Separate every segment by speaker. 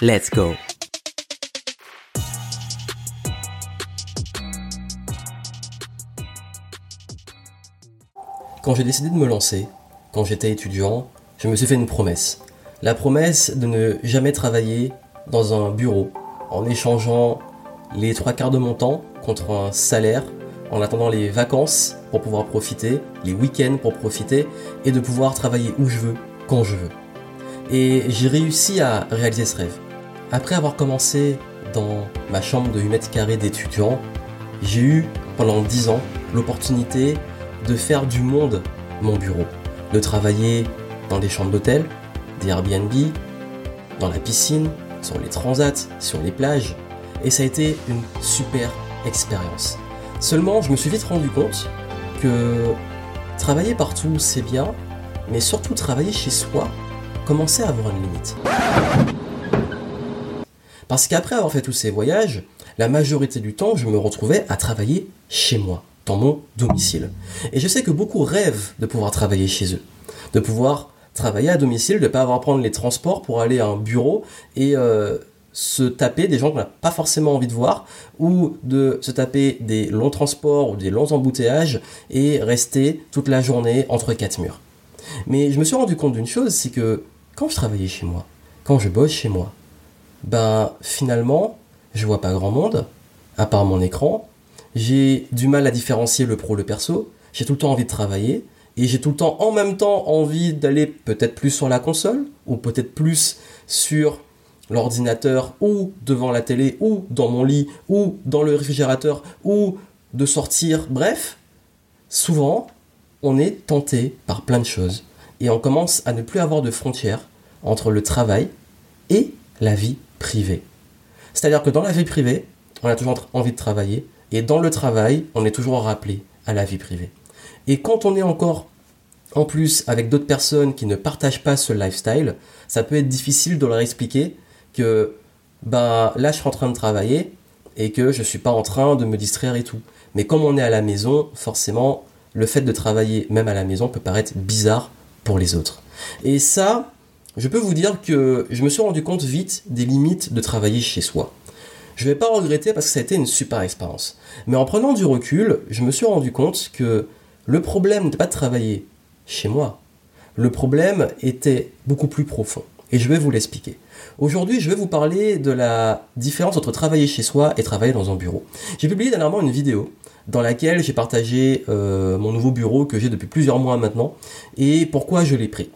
Speaker 1: Let's go Quand j'ai décidé de me lancer, quand j'étais étudiant, je me suis fait une promesse. La promesse de ne jamais travailler dans un bureau en échangeant les trois quarts de mon temps contre un salaire, en attendant les vacances pour pouvoir profiter, les week-ends pour profiter et de pouvoir travailler où je veux, quand je veux. Et j'ai réussi à réaliser ce rêve. Après avoir commencé dans ma chambre de 8 mètres carrés d'étudiant, j'ai eu pendant 10 ans l'opportunité de faire du monde mon bureau, de travailler dans des chambres d'hôtel, des Airbnb, dans la piscine, sur les transats, sur les plages, et ça a été une super expérience. Seulement, je me suis vite rendu compte que travailler partout, c'est bien, mais surtout travailler chez soi commençait à avoir une limite. Parce qu'après avoir fait tous ces voyages, la majorité du temps, je me retrouvais à travailler chez moi, dans mon domicile. Et je sais que beaucoup rêvent de pouvoir travailler chez eux, de pouvoir travailler à domicile, de ne pas avoir à prendre les transports pour aller à un bureau et euh, se taper des gens qu'on n'a pas forcément envie de voir, ou de se taper des longs transports ou des longs embouteillages et rester toute la journée entre quatre murs. Mais je me suis rendu compte d'une chose, c'est que quand je travaillais chez moi, quand je bosse chez moi, ben finalement, je vois pas grand monde, à part mon écran. J'ai du mal à différencier le pro le perso. J'ai tout le temps envie de travailler. Et j'ai tout le temps en même temps envie d'aller peut-être plus sur la console, ou peut-être plus sur l'ordinateur, ou devant la télé, ou dans mon lit, ou dans le réfrigérateur, ou de sortir. Bref, souvent, on est tenté par plein de choses. Et on commence à ne plus avoir de frontières entre le travail et la vie privée. C'est-à-dire que dans la vie privée, on a toujours envie de travailler, et dans le travail, on est toujours rappelé à la vie privée. Et quand on est encore en plus avec d'autres personnes qui ne partagent pas ce lifestyle, ça peut être difficile de leur expliquer que bah là je suis en train de travailler et que je suis pas en train de me distraire et tout. Mais comme on est à la maison, forcément, le fait de travailler même à la maison peut paraître bizarre pour les autres. Et ça, je peux vous dire que je me suis rendu compte vite des limites de travailler chez soi. Je ne vais pas regretter parce que ça a été une super expérience. Mais en prenant du recul, je me suis rendu compte que le problème n'était pas de travailler chez moi. Le problème était beaucoup plus profond. Et je vais vous l'expliquer. Aujourd'hui, je vais vous parler de la différence entre travailler chez soi et travailler dans un bureau. J'ai publié dernièrement une vidéo dans laquelle j'ai partagé euh, mon nouveau bureau que j'ai depuis plusieurs mois maintenant et pourquoi je l'ai pris.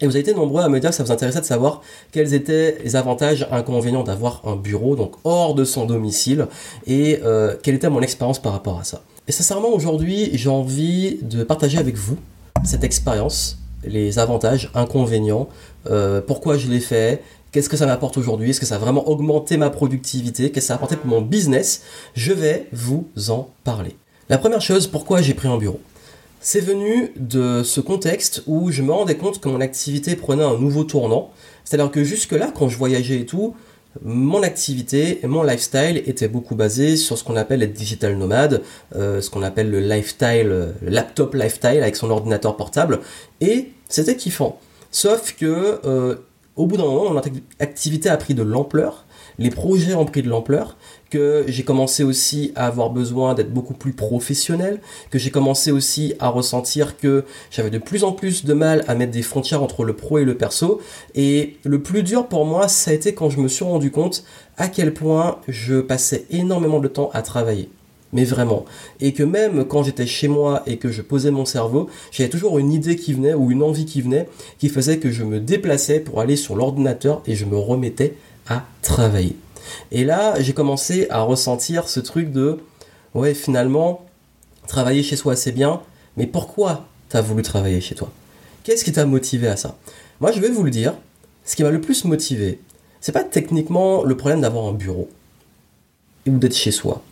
Speaker 1: Et vous avez été nombreux à me dire que ça vous intéressait de savoir quels étaient les avantages inconvénients d'avoir un bureau, donc hors de son domicile, et euh, quelle était mon expérience par rapport à ça. Et sincèrement, aujourd'hui, j'ai envie de partager avec vous cette expérience, les avantages, inconvénients, euh, pourquoi je l'ai fait, qu'est-ce que ça m'apporte aujourd'hui, est-ce que ça a vraiment augmenté ma productivité, qu'est-ce que ça a apporté pour mon business, je vais vous en parler. La première chose, pourquoi j'ai pris un bureau? C'est venu de ce contexte où je me rendais compte que mon activité prenait un nouveau tournant. C'est-à-dire que jusque-là, quand je voyageais et tout, mon activité et mon lifestyle étaient beaucoup basés sur ce qu'on appelle être digital nomade, euh, ce qu'on appelle le lifestyle, le laptop lifestyle avec son ordinateur portable, et c'était kiffant. Sauf que euh, au bout d'un moment, mon activité a pris de l'ampleur, les projets ont pris de l'ampleur, que j'ai commencé aussi à avoir besoin d'être beaucoup plus professionnel, que j'ai commencé aussi à ressentir que j'avais de plus en plus de mal à mettre des frontières entre le pro et le perso. Et le plus dur pour moi, ça a été quand je me suis rendu compte à quel point je passais énormément de temps à travailler mais vraiment. Et que même quand j'étais chez moi et que je posais mon cerveau, j'avais toujours une idée qui venait ou une envie qui venait qui faisait que je me déplaçais pour aller sur l'ordinateur et je me remettais à travailler. Et là, j'ai commencé à ressentir ce truc de, ouais, finalement, travailler chez soi, c'est bien, mais pourquoi t'as voulu travailler chez toi? Qu'est-ce qui t'a motivé à ça? Moi, je vais vous le dire, ce qui m'a le plus motivé, c'est pas techniquement le problème d'avoir un bureau ou d'être chez soi.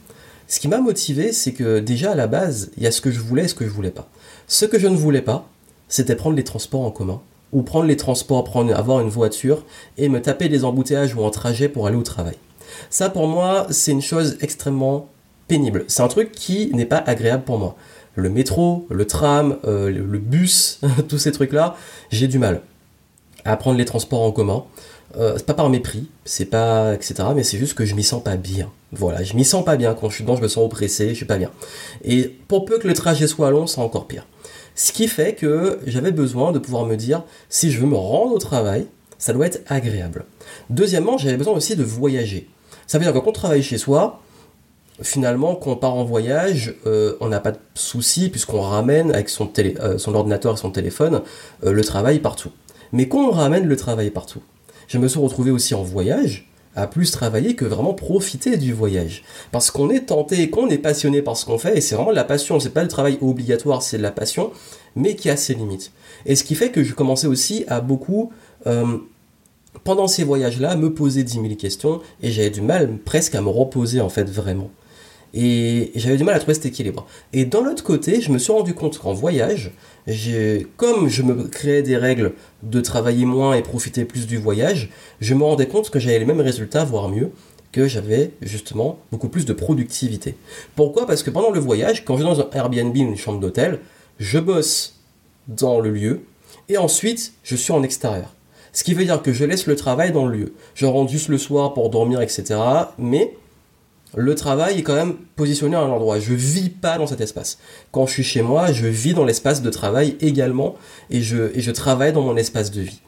Speaker 1: Ce qui m'a motivé, c'est que déjà à la base, il y a ce que je voulais et ce que je voulais pas. Ce que je ne voulais pas, c'était prendre les transports en commun ou prendre les transports, prendre, avoir une voiture et me taper des embouteillages ou un trajet pour aller au travail. Ça, pour moi, c'est une chose extrêmement pénible. C'est un truc qui n'est pas agréable pour moi. Le métro, le tram, euh, le bus, tous ces trucs-là, j'ai du mal à prendre les transports en commun. Euh, c'est pas par mépris, c'est pas etc. Mais c'est juste que je m'y sens pas bien. Voilà, je m'y sens pas bien quand je suis dedans, je me sens oppressé, je suis pas bien. Et pour peu que le trajet soit long, c'est encore pire. Ce qui fait que j'avais besoin de pouvoir me dire, si je veux me rendre au travail, ça doit être agréable. Deuxièmement, j'avais besoin aussi de voyager. Ça veut dire que quand on travaille chez soi, finalement, quand on part en voyage, euh, on n'a pas de souci puisqu'on ramène avec euh, son ordinateur et son téléphone le travail partout. Mais quand on ramène le travail partout, je me suis retrouvé aussi en voyage à plus travailler que vraiment profiter du voyage. Parce qu'on est tenté, qu'on est passionné par ce qu'on fait, et c'est vraiment la passion, c'est pas le travail obligatoire, c'est la passion, mais qui a ses limites. Et ce qui fait que je commençais aussi à beaucoup, euh, pendant ces voyages-là, me poser 10 000 questions, et j'avais du mal presque à me reposer en fait vraiment. Et j'avais du mal à trouver cet équilibre. Et d'un autre côté, je me suis rendu compte qu'en voyage, comme je me créais des règles de travailler moins et profiter plus du voyage, je me rendais compte que j'avais les mêmes résultats, voire mieux, que j'avais justement beaucoup plus de productivité. Pourquoi? Parce que pendant le voyage, quand je vais dans un Airbnb ou une chambre d'hôtel, je bosse dans le lieu et ensuite je suis en extérieur. Ce qui veut dire que je laisse le travail dans le lieu. Je rentre juste le soir pour dormir, etc. Mais le travail est quand même positionné à un endroit. Je vis pas dans cet espace. Quand je suis chez moi, je vis dans l'espace de travail également et je, travaille dans mon espace de vie.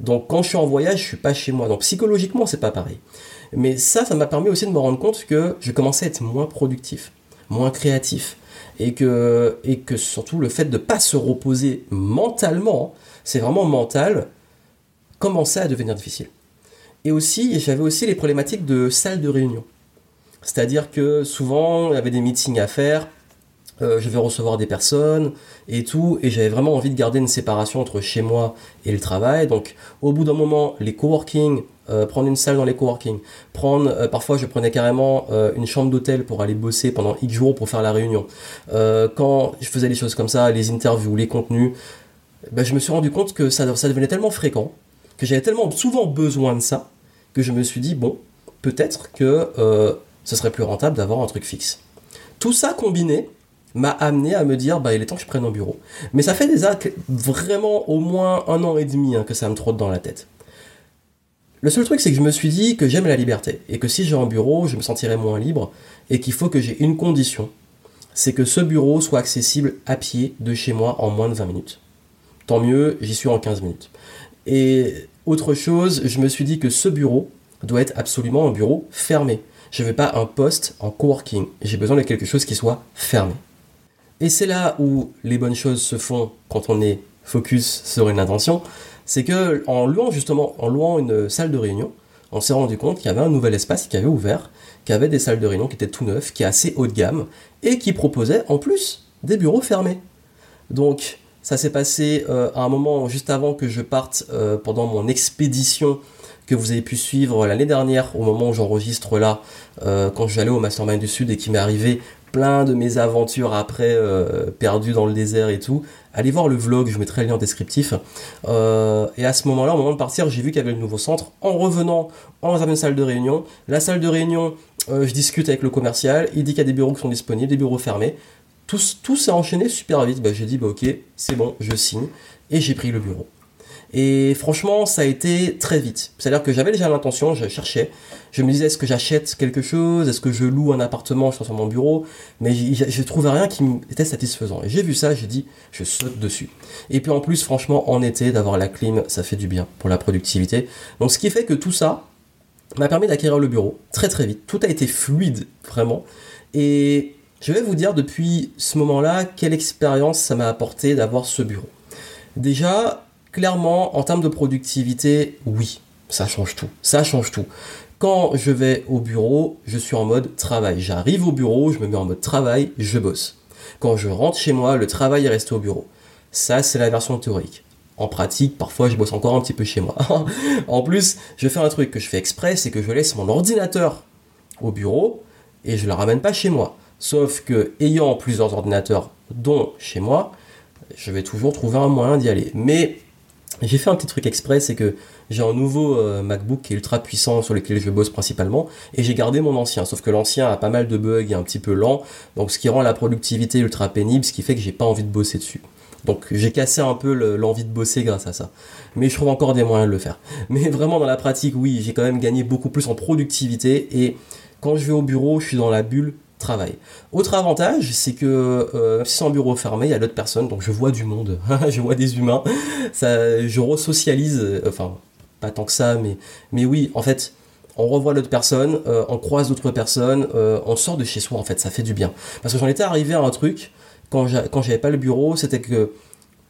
Speaker 1: Donc quand je suis en voyage, je suis pas chez moi. Donc psychologiquement, c'est pas pareil. Mais ça, ça m'a permis aussi de me rendre compte que je commençais à être moins productif, moins créatif. Et que, et que surtout le fait de ne pas se reposer mentalement, c'est vraiment mental, commençait à devenir difficile. Et aussi, j'avais aussi les problématiques de salle de réunion. C'est-à-dire que souvent, il y avait des meetings à faire, euh, je vais recevoir des personnes et tout, et j'avais vraiment envie de garder une séparation entre chez moi et le travail. Donc, au bout d'un moment, les coworking, euh, prendre une salle dans les coworking, prendre, euh, parfois je prenais carrément une chambre d'hôtel pour aller bosser pendant X jours pour faire la réunion. quand je faisais les choses comme ça, les interviews, les contenus, ben, je me suis rendu compte que ça, ça devenait tellement fréquent, que j'avais tellement souvent besoin de ça, que je me suis dit, bon, peut-être que ce serait plus rentable d'avoir un truc fixe. Tout ça combiné m'a amené à me dire, bah il est temps que je prenne un bureau. Mais ça fait déjà vraiment au moins un an et demi hein, que ça me trotte dans la tête. Le seul truc, c'est que je me suis dit que j'aime la liberté et que si j'ai un bureau, je me sentirais moins libre et qu'il faut que j'ai une condition, c'est que ce bureau soit accessible à pied de chez moi en moins de 20 minutes. Tant mieux, j'y suis en 15 minutes. Et autre chose, je me suis dit que ce bureau doit être absolument un bureau fermé je veux pas un poste en coworking. J'ai besoin de quelque chose qui soit fermé. Et c'est là où les bonnes choses se font quand on est focus sur une intention. C'est que en louant justement, en louant une salle de réunion, on s'est rendu compte qu'il y avait un nouvel espace qui avait ouvert, qui avait des salles de réunion qui étaient tout neufs, qui est assez haut de gamme et qui proposait en plus des bureaux fermés. Donc ça s'est passé euh, à un moment juste avant que je parte euh, pendant mon expédition que vous avez pu suivre l'année dernière au moment où j'enregistre là, euh, quand j'allais au Mastermind du Sud et qui m'est arrivé plein de mes aventures après euh, perdues dans le désert et tout. Allez voir le vlog, je mettrai le lien en descriptif. Euh, et à ce moment-là, au moment de partir, j'ai vu qu'il y avait le nouveau centre. En revenant, on dans une salle de réunion. La salle de réunion, je discute avec le commercial. Il dit qu'il y a des bureaux qui sont disponibles, des bureaux fermés. Tout, tout s'est enchaîné super vite. Bah, j'ai dit, bah, ok, c'est bon, je signe. Et j'ai pris le bureau. Et franchement, ça a été très vite. C'est-à-dire que j'avais déjà l'intention, je cherchais. Je me disais, est-ce que j'achète quelque chose? Est-ce que je loue un appartement sur mon bureau? Mais je trouvais rien qui était satisfaisant. Et j'ai vu ça, j'ai dit, je saute dessus. Et puis en plus, franchement, en été, d'avoir la clim, ça fait du bien pour la productivité. Donc ce qui fait que tout ça m'a permis d'acquérir le bureau très très vite. Tout a été fluide, vraiment. Et je vais vous dire depuis ce moment-là quelle expérience ça m'a apporté d'avoir ce bureau. Déjà, clairement, en termes de productivité, oui, ça change tout. Ça change tout. Quand je vais au bureau, je suis en mode travail. J'arrive au bureau, je me mets en mode travail, je bosse. Quand je rentre chez moi, le travail est resté au bureau. Ça, c'est la version théorique. en pratique, parfois je bosse encore un petit peu chez moi. en plus, je fais un truc que je fais exprès, c'est que je laisse mon ordinateur au bureau et je le ramène pas chez moi. Sauf que ayant plusieurs ordinateurs, dont chez moi, je vais toujours trouver un moyen d'y aller. Mais j'ai fait un petit truc exprès, c'est que j'ai un nouveau euh, MacBook qui est ultra puissant sur lequel je bosse principalement, et j'ai gardé mon ancien. Sauf que l'ancien a pas mal de bugs et un petit peu lent, donc ce qui rend la productivité ultra pénible, ce qui fait que j'ai pas envie de bosser dessus. Donc j'ai cassé un peu l'envie de bosser grâce à ça. Mais je trouve encore des moyens de le faire. Mais vraiment dans la pratique, oui, j'ai quand même gagné beaucoup plus en productivité et quand je vais au bureau, je suis dans la bulle travail. Autre avantage, c'est que euh, si c'est un bureau fermé, il y a d'autres personnes, donc je vois du monde, je vois des humains, ça, je resocialise, euh, enfin pas tant que ça, mais, mais oui, en fait, on revoit d'autres personnes, euh, on croise d'autres personnes, on sort de chez soi en fait, ça fait du bien. Parce que j'en étais arrivé à un truc, quand j'avais pas le bureau, c'était que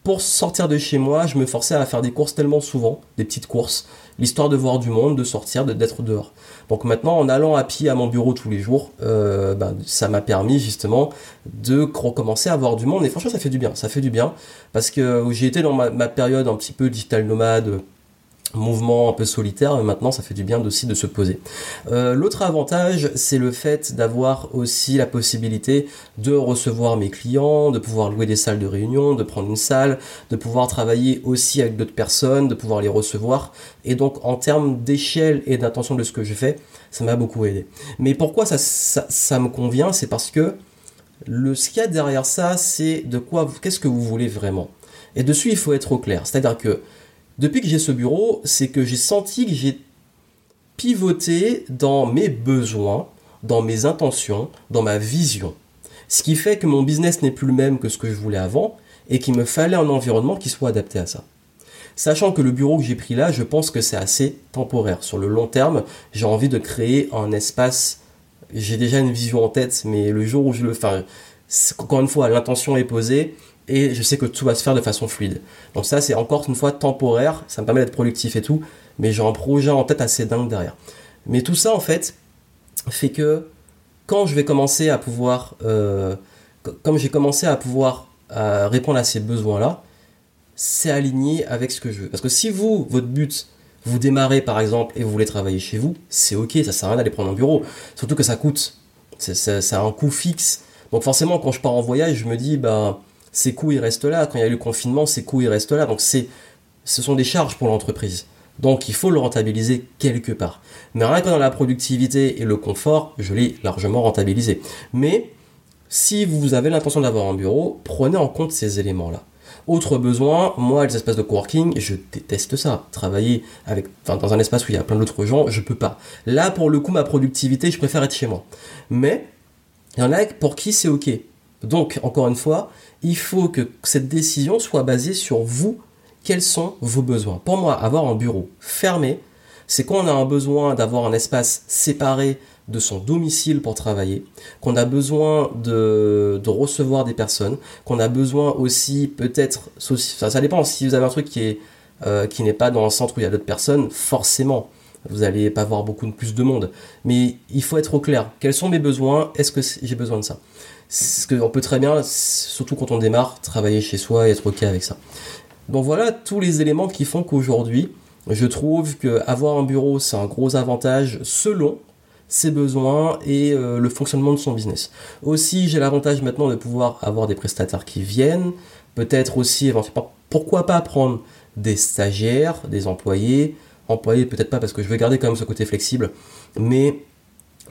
Speaker 1: pour sortir de chez moi, je me forçais à faire des courses tellement souvent, des petites courses, l'histoire de voir du monde, de sortir, d'être dehors. Donc maintenant, en allant à pied à mon bureau tous les jours, euh, ben, ça m'a permis justement de recommencer à voir du monde. Et franchement, ça fait du bien. Ça fait du bien parce que j'ai été dans ma, période un petit peu digital nomade, mouvement un peu solitaire, mais maintenant ça fait du bien aussi de se poser. Euh, l'autre avantage, c'est le fait d'avoir aussi la possibilité de recevoir mes clients, de pouvoir louer des salles de réunion, de prendre une salle, de pouvoir travailler aussi avec d'autres personnes, de pouvoir les recevoir. Et donc en termes d'échelle et d'intention de ce que je fais, ça m'a beaucoup aidé. Mais pourquoi ça, ça, me convient? C'est parce que le, ce qu'il y a derrière ça, c'est de quoi, qu'est-ce que vous voulez vraiment? Et dessus, il faut être au clair. C'est-à-dire que depuis que j'ai ce bureau, c'est que j'ai senti que j'ai pivoté dans mes besoins, dans mes intentions, dans ma vision. Ce qui fait que mon business n'est plus le même que ce que je voulais avant et qu'il me fallait un environnement qui soit adapté à ça. Sachant que le bureau que j'ai pris là, je pense que c'est assez temporaire. Sur le long terme, j'ai envie de créer un espace. J'ai déjà une vision en tête, mais le jour où je le fais, encore une fois, l'intention est posée et je sais que tout va se faire de façon fluide. Donc ça, c'est encore une fois temporaire, ça me permet d'être productif et tout, mais j'ai un projet en tête assez dingue derrière. Mais tout ça, en fait, fait que quand je vais commencer à pouvoir, euh, comme j'ai commencé à pouvoir euh, répondre à ces besoins-là, c'est aligné avec ce que je veux. Parce que si vous, votre but, vous démarrez par exemple et vous voulez travailler chez vous, c'est ok, ça sert à rien d'aller prendre un bureau. Surtout que ça coûte, ça a un coût fixe. Donc forcément, quand je pars en voyage, je me dis, bah, ces coûts ils restent là. Quand il y a eu le confinement, ces coûts ils restent là. Donc c'est, ce sont des charges pour l'entreprise. Donc il faut le rentabiliser quelque part. Mais rien que dans la productivité et le confort, je l'ai largement rentabilisé. Mais si vous avez l'intention d'avoir un bureau, prenez en compte ces éléments-là. Autre besoin, moi, les espaces de coworking, je déteste ça. Travailler avec, dans un espace où il y a plein d'autres gens, je peux pas. Là, pour le coup, ma productivité, je préfère être chez moi. Mais, il y en a pour qui c'est ok. Donc, encore une fois, il faut que cette décision soit basée sur vous, quels sont vos besoins? Pour moi, avoir un bureau fermé, c'est quand on a un besoin d'avoir un espace séparé de son domicile pour travailler, qu'on a besoin de, recevoir des personnes, qu'on a besoin aussi peut-être, ça, dépend, si vous avez un truc qui euh, qui n'est pas dans un centre où il y a d'autres personnes, forcément, vous n'allez pas voir beaucoup plus de monde. Mais il faut être au clair. Quels sont mes besoins? Est-ce que j'ai besoin de ça? Ce qu'on peut très bien, surtout quand on démarre, travailler chez soi et être ok avec ça. Donc voilà tous les éléments qui font qu'aujourd'hui, je trouve qu'avoir un bureau, c'est un gros avantage selon ses besoins et euh, le fonctionnement de son business. Aussi, j'ai l'avantage maintenant de pouvoir avoir des prestataires qui viennent, peut-être aussi, pourquoi pas prendre des stagiaires, des employés, employés peut-être pas parce que je veux garder quand même ce côté flexible, mais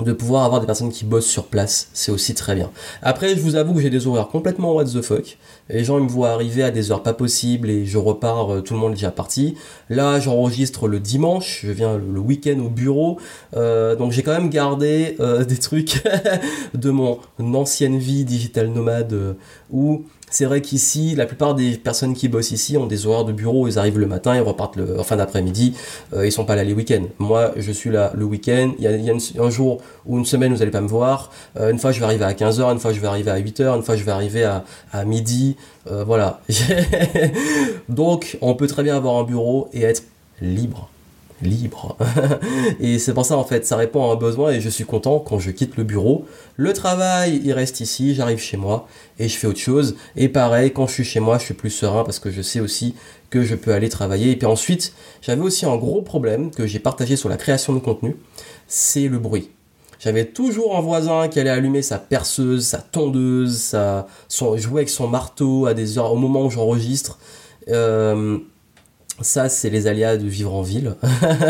Speaker 1: de pouvoir avoir des personnes qui bossent sur place, c'est aussi très bien. Après, je vous avoue que j'ai des horaires complètement what the fuck. Les gens ils me voient arriver à des heures pas possibles et je repars, euh, tout le monde est déjà parti. Là, j'enregistre le dimanche, je viens le week-end au bureau, euh, donc j'ai quand même gardé euh, des trucs de mon ancienne vie digital nomade où c'est vrai qu'ici, la plupart des personnes qui bossent ici ont des horaires de bureau, ils arrivent le matin, ils repartent en fin d'après-midi, euh, ils sont pas là les week-ends. Moi, je suis là le week-end, il y a, un jour ou une semaine, vous allez pas me voir, euh, une fois je vais arriver à 15h, une fois je vais arriver à 8h, une fois je vais arriver à, à midi, euh, voilà. Donc, on peut très bien avoir un bureau et être libre. Libre. et c'est pour ça en fait, ça répond à un besoin et je suis content quand je quitte le bureau. Le travail, il reste ici, j'arrive chez moi et je fais autre chose. Et pareil, quand je suis chez moi, je suis plus serein parce que je sais aussi que je peux aller travailler. Et puis ensuite, j'avais aussi un gros problème que j'ai partagé sur la création de contenu, c'est le bruit. J'avais toujours un voisin qui allait allumer sa perceuse, sa tondeuse, sa, son, jouer avec son marteau à des heures, au moment où j'enregistre. Euh, ça, c'est les aléas de vivre en ville.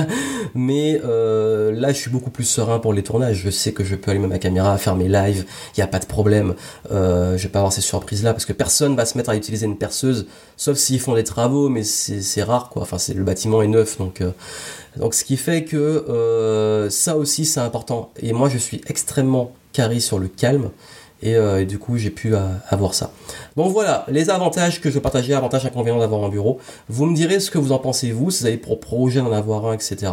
Speaker 1: Mais euh, là, je suis beaucoup plus serein pour les tournages. Je sais que je peux allumer ma caméra, faire mes lives, il n'y a pas de problème. Euh, je vais pas avoir ces surprises-là parce que personne va se mettre à utiliser une perceuse, sauf s'ils font des travaux, mais c'est rare, quoi. Enfin, le bâtiment est neuf, donc euh, donc ce qui fait que euh, ça aussi, c'est important. Et moi, je suis extrêmement carré sur le calme. Euh, et, du coup j'ai pu euh, avoir ça. Donc voilà, les avantages que je partageais, avantages inconvénients d'avoir un bureau. Vous me direz ce que vous en pensez vous, si vous avez pour projet d'en avoir un, etc.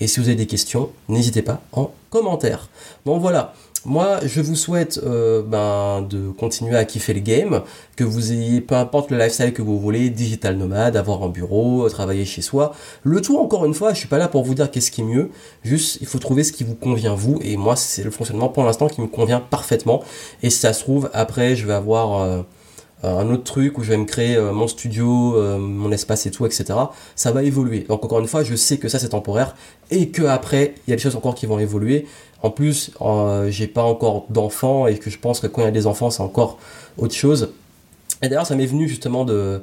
Speaker 1: Et si vous avez des questions, n'hésitez pas en commentaire. Donc voilà, moi, je vous souhaite euh, ben, de continuer à kiffer le game, que vous ayez, peu importe le lifestyle que vous voulez, digital nomade, avoir un bureau, travailler chez soi. Le tout, encore une fois, je suis pas là pour vous dire qu'est-ce qui est mieux, juste il faut trouver ce qui vous convient vous, et moi, c'est le fonctionnement pour l'instant qui me convient parfaitement. Et si ça se trouve, après, je vais avoir... Euh, un autre truc où je vais me créer euh, mon studio, mon espace et tout, etc. Ça va évoluer. Donc encore une fois, je sais que ça c'est temporaire et que après il y a des choses encore qui vont évoluer. En plus, euh, j'ai pas encore d'enfants et que je pense que quand il y a des enfants, c'est encore autre chose. Et d'ailleurs, ça m'est venu justement de,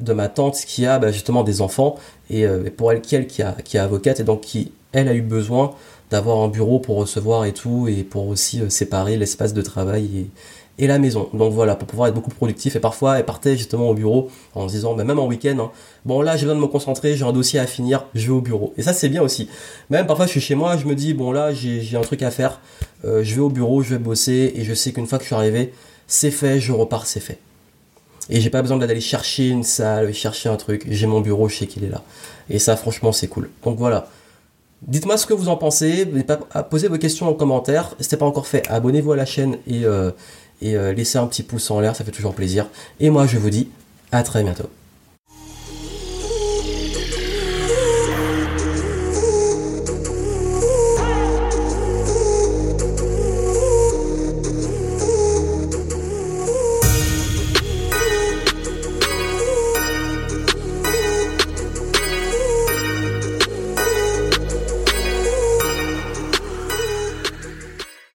Speaker 1: ma tante qui a bah, justement des enfants et euh, pour elle, qui, elle a, avocate et donc qui, elle, a eu besoin d'avoir un bureau pour recevoir et tout et pour aussi euh, séparer l'espace de travail et, et la maison. Donc voilà, pour pouvoir être beaucoup productif. Et parfois, elle partait justement au bureau en se disant, bah, même en week-end, hein, bon là, j'ai besoin de me concentrer, j'ai un dossier à finir, je vais au bureau. Et ça, c'est bien aussi. Même parfois, je suis chez moi, je me dis, bon là, j'ai un truc à faire, euh, je vais au bureau, je vais bosser, et je sais qu'une fois que je suis arrivé, c'est fait, je repars, c'est fait. Et j'ai pas besoin d'aller chercher une salle, chercher un truc. J'ai mon bureau, je sais qu'il est là. Et ça, franchement, c'est cool. Donc voilà. Dites-moi ce que vous en pensez. Posez vos questions en commentaire. Si ce n'est pas encore fait, abonnez-vous à la chaîne et, euh, et euh, laissez un petit pouce en l'air, ça fait toujours plaisir. Et moi je vous dis à très bientôt.